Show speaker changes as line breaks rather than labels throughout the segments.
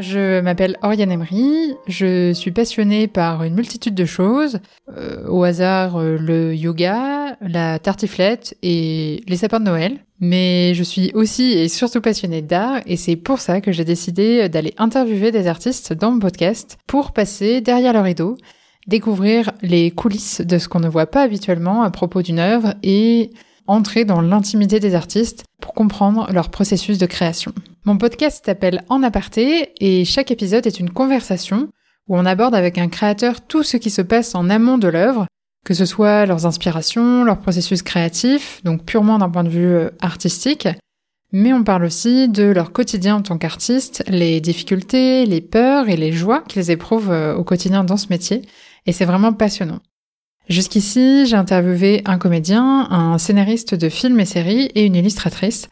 Je m'appelle Oriane Emery, je suis passionnée par une multitude de choses, euh, au hasard euh, le yoga, la tartiflette et les sapins de Noël. Mais je suis aussi et surtout passionnée d'art et c'est pour ça que j'ai décidé d'aller interviewer des artistes dans mon podcast pour passer derrière le rideau, découvrir les coulisses de ce qu'on ne voit pas habituellement à propos d'une œuvre et entrer dans l'intimité des artistes pour comprendre leur processus de création. Mon podcast s'appelle En aparté et chaque épisode est une conversation où on aborde avec un créateur tout ce qui se passe en amont de l'œuvre, que ce soit leurs inspirations, leur processus créatif, donc purement d'un point de vue euh, artistique, mais on parle aussi de leur quotidien en tant qu'artiste, les difficultés, les peurs et les joies qu'ils éprouvent euh, au quotidien dans ce métier, et c'est vraiment passionnant. Jusqu'ici, j'ai interviewé un comédien, un scénariste de films et séries et une illustratrice.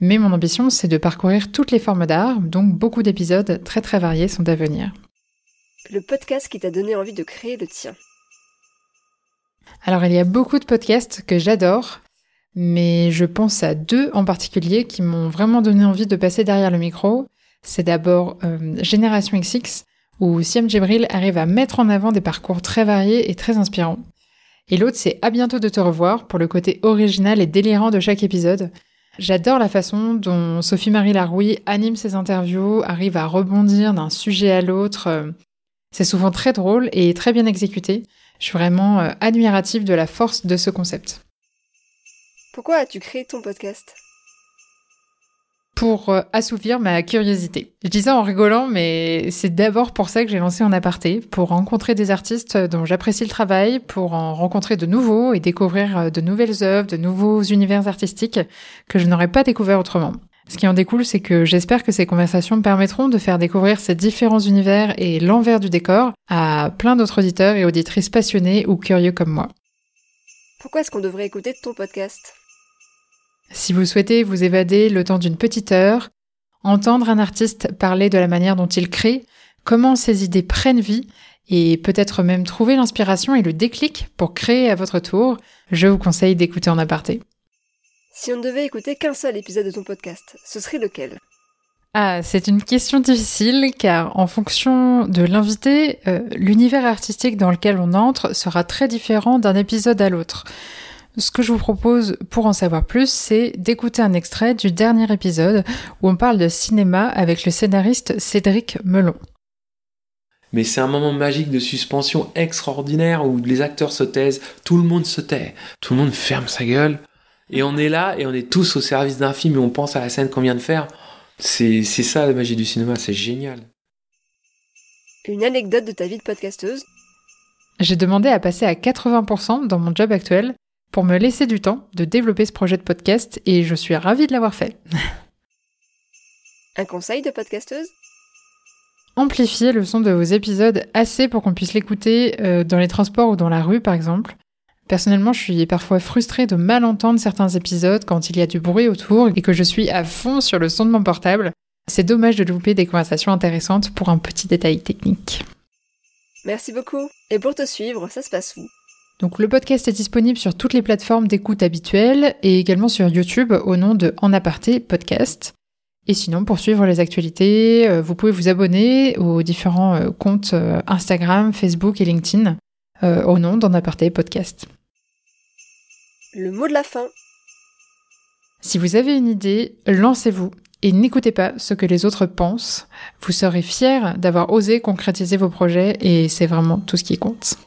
Mais mon ambition, c'est de parcourir toutes les formes d'art, donc beaucoup d'épisodes très très variés sont à venir.
Le podcast qui t'a donné envie de créer le tien.
Alors il y a beaucoup de podcasts que j'adore, mais je pense à deux en particulier qui m'ont vraiment donné envie de passer derrière le micro. C'est d'abord euh, Génération XX, où Siam Djibril arrive à mettre en avant des parcours très variés et très inspirants. Et l'autre, c'est À bientôt de te revoir pour le côté original et délirant de chaque épisode. J'adore la façon dont Sophie-Marie Larouille anime ses interviews, arrive à rebondir d'un sujet à l'autre. C'est souvent très drôle et très bien exécuté. Je suis vraiment euh, admirative de la force de ce concept.
Pourquoi as-tu créé ton podcast?
Pour euh, assouvir ma curiosité. Je dis ça en rigolant, mais c'est d'abord pour ça que j'ai lancé en aparté, pour rencontrer des artistes dont j'apprécie le travail, pour en rencontrer de nouveaux et découvrir euh, de nouvelles œuvres, de nouveaux univers artistiques que je n'aurais pas découvert autrement. Ce qui en découle, c'est que j'espère que ces conversations permettront de faire découvrir ces différents univers et l'envers du décor à plein d'autres auditeurs et auditrices passionnés ou curieux comme moi.
Pourquoi est-ce qu'on devrait écouter ton podcast?
Si vous souhaitez vous évader le temps d'une petite heure, entendre un artiste parler de la manière dont il crée, comment ses idées prennent vie, et peut-être même trouver l'inspiration et le déclic pour créer à votre tour, je vous conseille d'écouter en aparté.
Si on ne devait écouter qu'un seul épisode de ton podcast, ce serait lequel?
Ah, c'est une question difficile car en fonction de l'invité, euh, l'univers artistique dans lequel on entre sera très différent d'un épisode à l'autre. Ce que je vous propose pour en savoir plus, c'est d'écouter un extrait du dernier épisode où on parle de cinéma avec le scénariste Cédric Melon.
Mais c'est un moment magique de suspension extraordinaire où les acteurs se taisent, tout le monde se tait, tout le monde ferme sa gueule, et on est là et on est tous au service d'un film et on pense à la scène qu'on vient de faire. C'est ça la magie du cinéma, c'est génial.
Une anecdote de ta vie de podcasteuse?
J'ai demandé à passer à 80% dans mon job actuel pour me laisser du temps de développer ce projet de podcast et je suis ravie de l'avoir fait.
Un conseil de podcasteuse?
Amplifiez le son de vos épisodes assez pour qu'on puisse l'écouter euh, dans les transports ou dans la rue par exemple. Personnellement, je suis parfois frustrée de mal entendre certains épisodes quand il y a du bruit autour et que je suis à fond sur le son de mon portable. C'est dommage de louper des conversations intéressantes pour un petit détail technique.
Merci beaucoup. Et pour te suivre, ça se passe où?
Donc le podcast est disponible sur toutes les plateformes d'écoute habituelles et également sur YouTube au nom de En aparté podcast. Et sinon, pour suivre les actualités, euh, vous pouvez vous abonner aux différents euh, comptes euh, Instagram, Facebook et LinkedIn au nom d'En aparté podcast.
Le mot de la fin.
Si vous avez une idée, lancez-vous et n'écoutez pas ce que les autres pensent. Vous serez fiers d'avoir osé concrétiser vos projets et c'est vraiment tout ce qui compte.